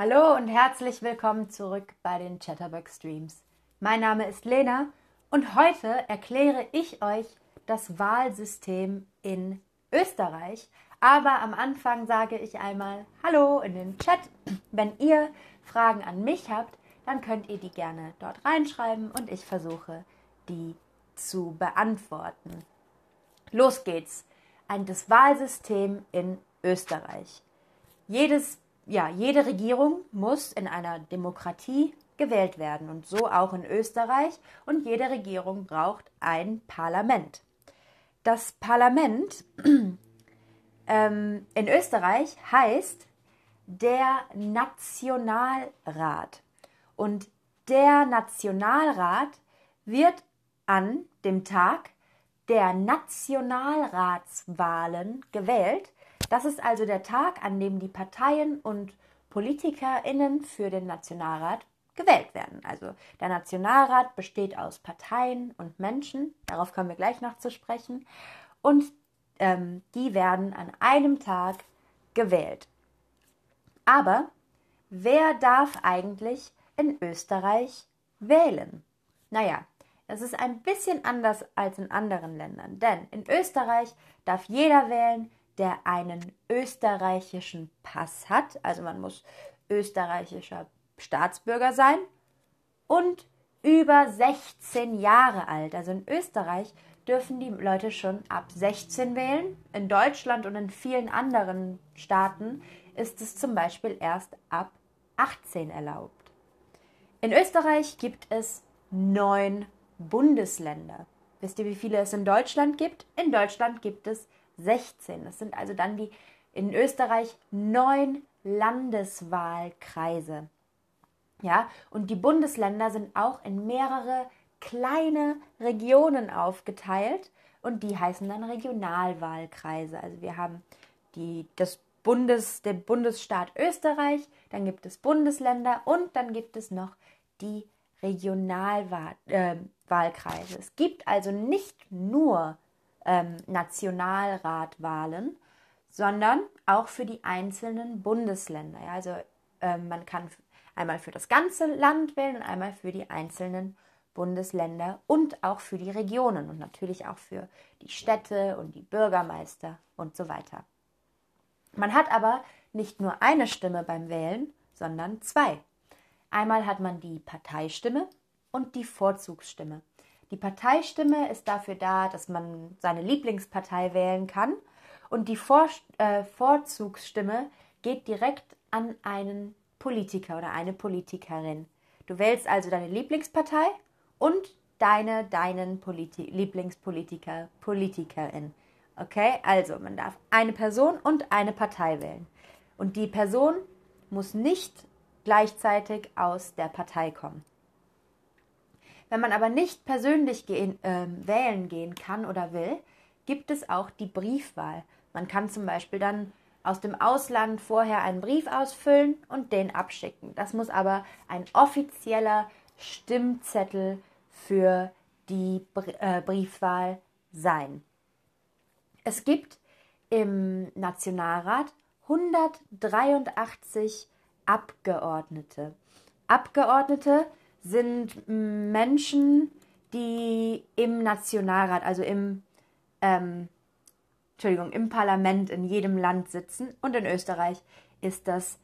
Hallo und herzlich willkommen zurück bei den Chatterbug Streams. Mein Name ist Lena und heute erkläre ich euch das Wahlsystem in Österreich. Aber am Anfang sage ich einmal Hallo in den Chat. Wenn ihr Fragen an mich habt, dann könnt ihr die gerne dort reinschreiben und ich versuche, die zu beantworten. Los geht's. Ein das Wahlsystem in Österreich. Jedes ja, jede Regierung muss in einer Demokratie gewählt werden und so auch in Österreich. Und jede Regierung braucht ein Parlament. Das Parlament ähm, in Österreich heißt der Nationalrat. Und der Nationalrat wird an dem Tag der Nationalratswahlen gewählt das ist also der Tag, an dem die Parteien und PolitikerInnen für den Nationalrat gewählt werden. Also der Nationalrat besteht aus Parteien und Menschen, darauf kommen wir gleich noch zu sprechen, und ähm, die werden an einem Tag gewählt. Aber wer darf eigentlich in Österreich wählen? Naja, es ist ein bisschen anders als in anderen Ländern, denn in Österreich darf jeder wählen, der einen österreichischen Pass hat, also man muss österreichischer Staatsbürger sein und über 16 Jahre alt. Also in Österreich dürfen die Leute schon ab 16 wählen. In Deutschland und in vielen anderen Staaten ist es zum Beispiel erst ab 18 erlaubt. In Österreich gibt es neun Bundesländer. Wisst ihr, wie viele es in Deutschland gibt? In Deutschland gibt es 16. Das sind also dann die in Österreich neun Landeswahlkreise. Ja, und die Bundesländer sind auch in mehrere kleine Regionen aufgeteilt und die heißen dann Regionalwahlkreise. Also wir haben die, das Bundes, der Bundesstaat Österreich, dann gibt es Bundesländer und dann gibt es noch die Regionalwahlkreise. Äh, es gibt also nicht nur ähm, Nationalratwahlen, sondern auch für die einzelnen Bundesländer. Ja, also ähm, man kann einmal für das ganze Land wählen und einmal für die einzelnen Bundesländer und auch für die Regionen und natürlich auch für die Städte und die Bürgermeister und so weiter. Man hat aber nicht nur eine Stimme beim Wählen, sondern zwei. Einmal hat man die Parteistimme und die Vorzugsstimme. Die Parteistimme ist dafür da, dass man seine Lieblingspartei wählen kann. Und die Vor äh, Vorzugsstimme geht direkt an einen Politiker oder eine Politikerin. Du wählst also deine Lieblingspartei und deine, deinen Politi Lieblingspolitiker, Politikerin. Okay, also man darf eine Person und eine Partei wählen. Und die Person muss nicht gleichzeitig aus der Partei kommen. Wenn man aber nicht persönlich gehen, äh, wählen gehen kann oder will, gibt es auch die Briefwahl. Man kann zum Beispiel dann aus dem Ausland vorher einen Brief ausfüllen und den abschicken. Das muss aber ein offizieller Stimmzettel für die äh, Briefwahl sein. Es gibt im Nationalrat 183 Abgeordnete. Abgeordnete sind Menschen, die im Nationalrat, also im, ähm, Entschuldigung, im Parlament in jedem Land sitzen. Und in Österreich ist das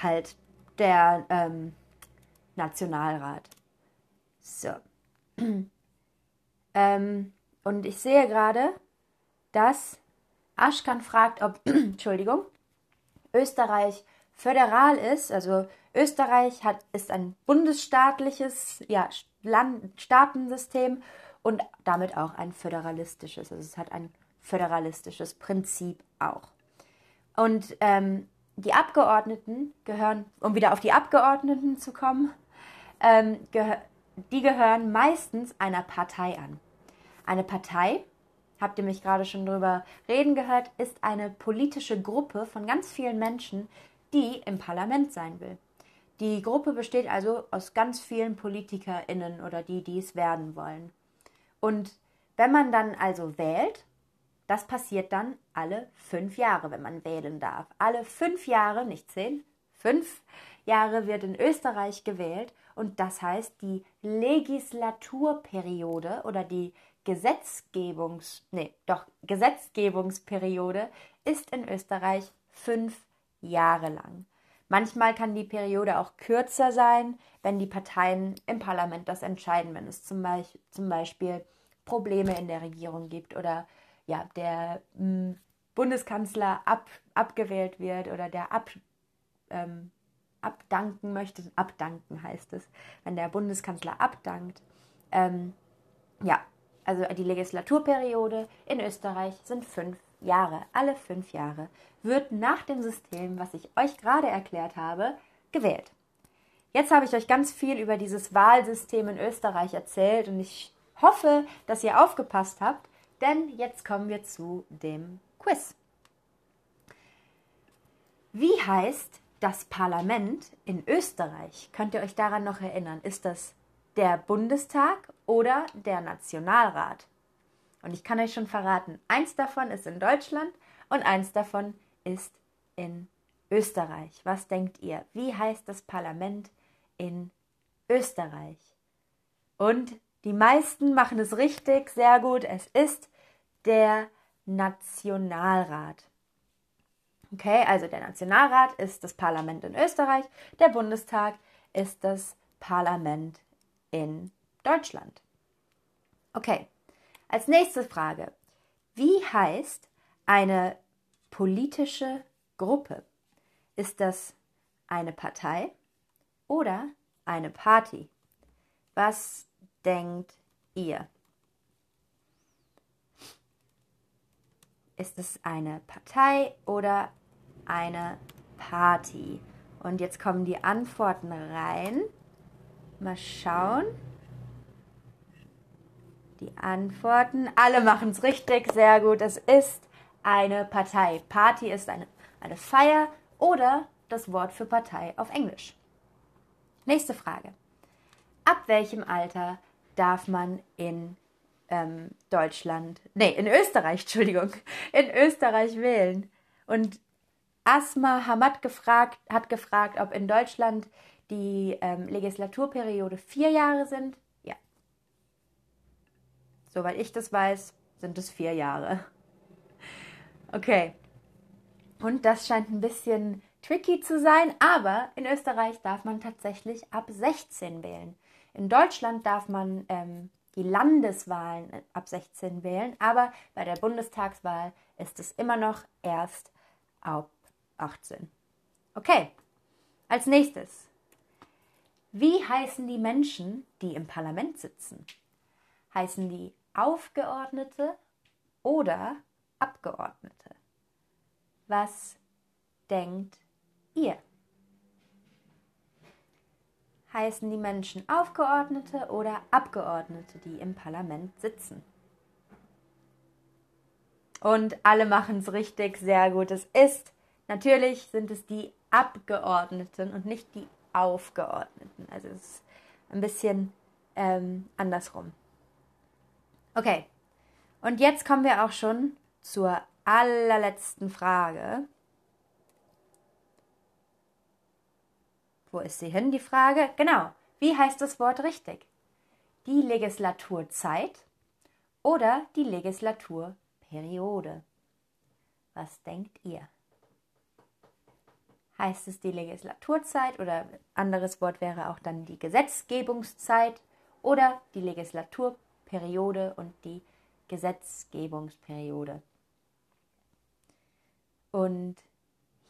halt der ähm, Nationalrat. So. ähm, und ich sehe gerade, dass Aschkan fragt, ob, Entschuldigung, Österreich föderal ist, also Österreich hat, ist ein bundesstaatliches ja, Land, Staatensystem und damit auch ein föderalistisches. Also es hat ein föderalistisches Prinzip auch. Und ähm, die Abgeordneten gehören, um wieder auf die Abgeordneten zu kommen, ähm, gehö die gehören meistens einer Partei an. Eine Partei, habt ihr mich gerade schon drüber reden gehört, ist eine politische Gruppe von ganz vielen Menschen, die im Parlament sein will. Die Gruppe besteht also aus ganz vielen PolitikerInnen oder die, die es werden wollen. Und wenn man dann also wählt, das passiert dann alle fünf Jahre, wenn man wählen darf. Alle fünf Jahre, nicht zehn, fünf Jahre wird in Österreich gewählt und das heißt, die Legislaturperiode oder die Gesetzgebungs, nee, doch, Gesetzgebungsperiode ist in Österreich fünf Jahre lang. Manchmal kann die Periode auch kürzer sein, wenn die Parteien im Parlament das entscheiden, wenn es zum, Beispiel, zum Beispiel Probleme in der Regierung gibt oder ja, der mh, hm, Bundeskanzler ab, abgewählt wird oder der ab, ähm, abdanken möchte. Abdanken heißt es, wenn der Bundeskanzler abdankt. Ähm, ja, also die Legislaturperiode in Österreich sind fünf Jahre. Alle fünf Jahre wird nach dem System, was ich euch gerade erklärt habe, gewählt. Jetzt habe ich euch ganz viel über dieses Wahlsystem in Österreich erzählt und ich hoffe, dass ihr aufgepasst habt, denn jetzt kommen wir zu dem Quiz. Wie heißt das Parlament in Österreich? Könnt ihr euch daran noch erinnern? Ist das der Bundestag oder der Nationalrat? Und ich kann euch schon verraten, eins davon ist in Deutschland und eins davon ist in Österreich. Was denkt ihr? Wie heißt das Parlament in Österreich? Und die meisten machen es richtig, sehr gut. Es ist der Nationalrat. Okay, also der Nationalrat ist das Parlament in Österreich, der Bundestag ist das Parlament in Deutschland. Okay, als nächste Frage. Wie heißt eine politische Gruppe? Ist das eine Partei oder eine Party? Was denkt ihr? Ist es eine Partei oder eine Party? Und jetzt kommen die Antworten rein. Mal schauen. Die Antworten. Alle machen es richtig, sehr gut. Es ist eine Partei. Party ist eine, eine Feier oder das Wort für Partei auf Englisch. Nächste Frage. Ab welchem Alter darf man in ähm, Deutschland, nee, in Österreich, Entschuldigung, in Österreich wählen. Und Asma Hamad gefragt, hat gefragt, ob in Deutschland die ähm, Legislaturperiode vier Jahre sind. Soweit ich das weiß, sind es vier Jahre. Okay. Und das scheint ein bisschen tricky zu sein, aber in Österreich darf man tatsächlich ab 16 wählen. In Deutschland darf man ähm, die Landeswahlen ab 16 wählen, aber bei der Bundestagswahl ist es immer noch erst ab 18. Okay, als nächstes. Wie heißen die Menschen, die im Parlament sitzen? Heißen die Aufgeordnete oder Abgeordnete? Was denkt ihr? heißen die Menschen Aufgeordnete oder Abgeordnete, die im Parlament sitzen. Und alle machen es richtig, sehr gut. Es ist, natürlich sind es die Abgeordneten und nicht die Aufgeordneten. Also es ist ein bisschen ähm, andersrum. Okay, und jetzt kommen wir auch schon zur allerletzten Frage. Wo ist sie hin, die Frage? Genau. Wie heißt das Wort richtig? Die Legislaturzeit oder die Legislaturperiode? Was denkt ihr? Heißt es die Legislaturzeit oder anderes Wort wäre auch dann die Gesetzgebungszeit oder die Legislaturperiode und die Gesetzgebungsperiode? Und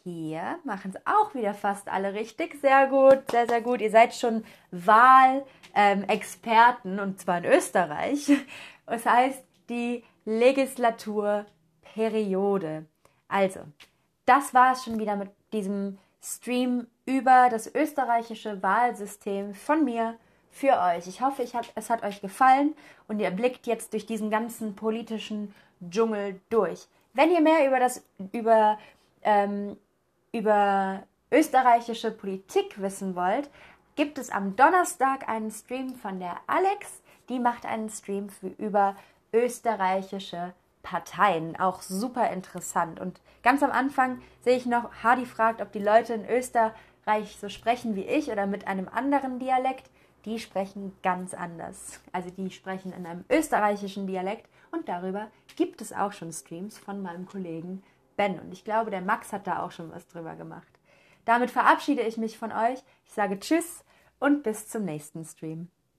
hier machen es auch wieder fast alle richtig. Sehr gut, sehr, sehr gut. Ihr seid schon Wahlexperten und zwar in Österreich. Das heißt die Legislaturperiode. Also, das war es schon wieder mit diesem Stream über das österreichische Wahlsystem von mir für euch. Ich hoffe, ich hat, es hat euch gefallen und ihr blickt jetzt durch diesen ganzen politischen Dschungel durch. Wenn ihr mehr über das über ähm, über österreichische Politik wissen wollt, gibt es am Donnerstag einen Stream von der Alex. Die macht einen Stream für über österreichische Parteien. Auch super interessant. Und ganz am Anfang sehe ich noch, Hardy fragt, ob die Leute in Österreich Österreich so sprechen wie ich oder mit einem anderen Dialekt, die sprechen ganz anders. Also die sprechen in einem österreichischen Dialekt und darüber gibt es auch schon Streams von meinem Kollegen Ben. Und ich glaube, der Max hat da auch schon was drüber gemacht. Damit verabschiede ich mich von euch. Ich sage Tschüss und bis zum nächsten Stream.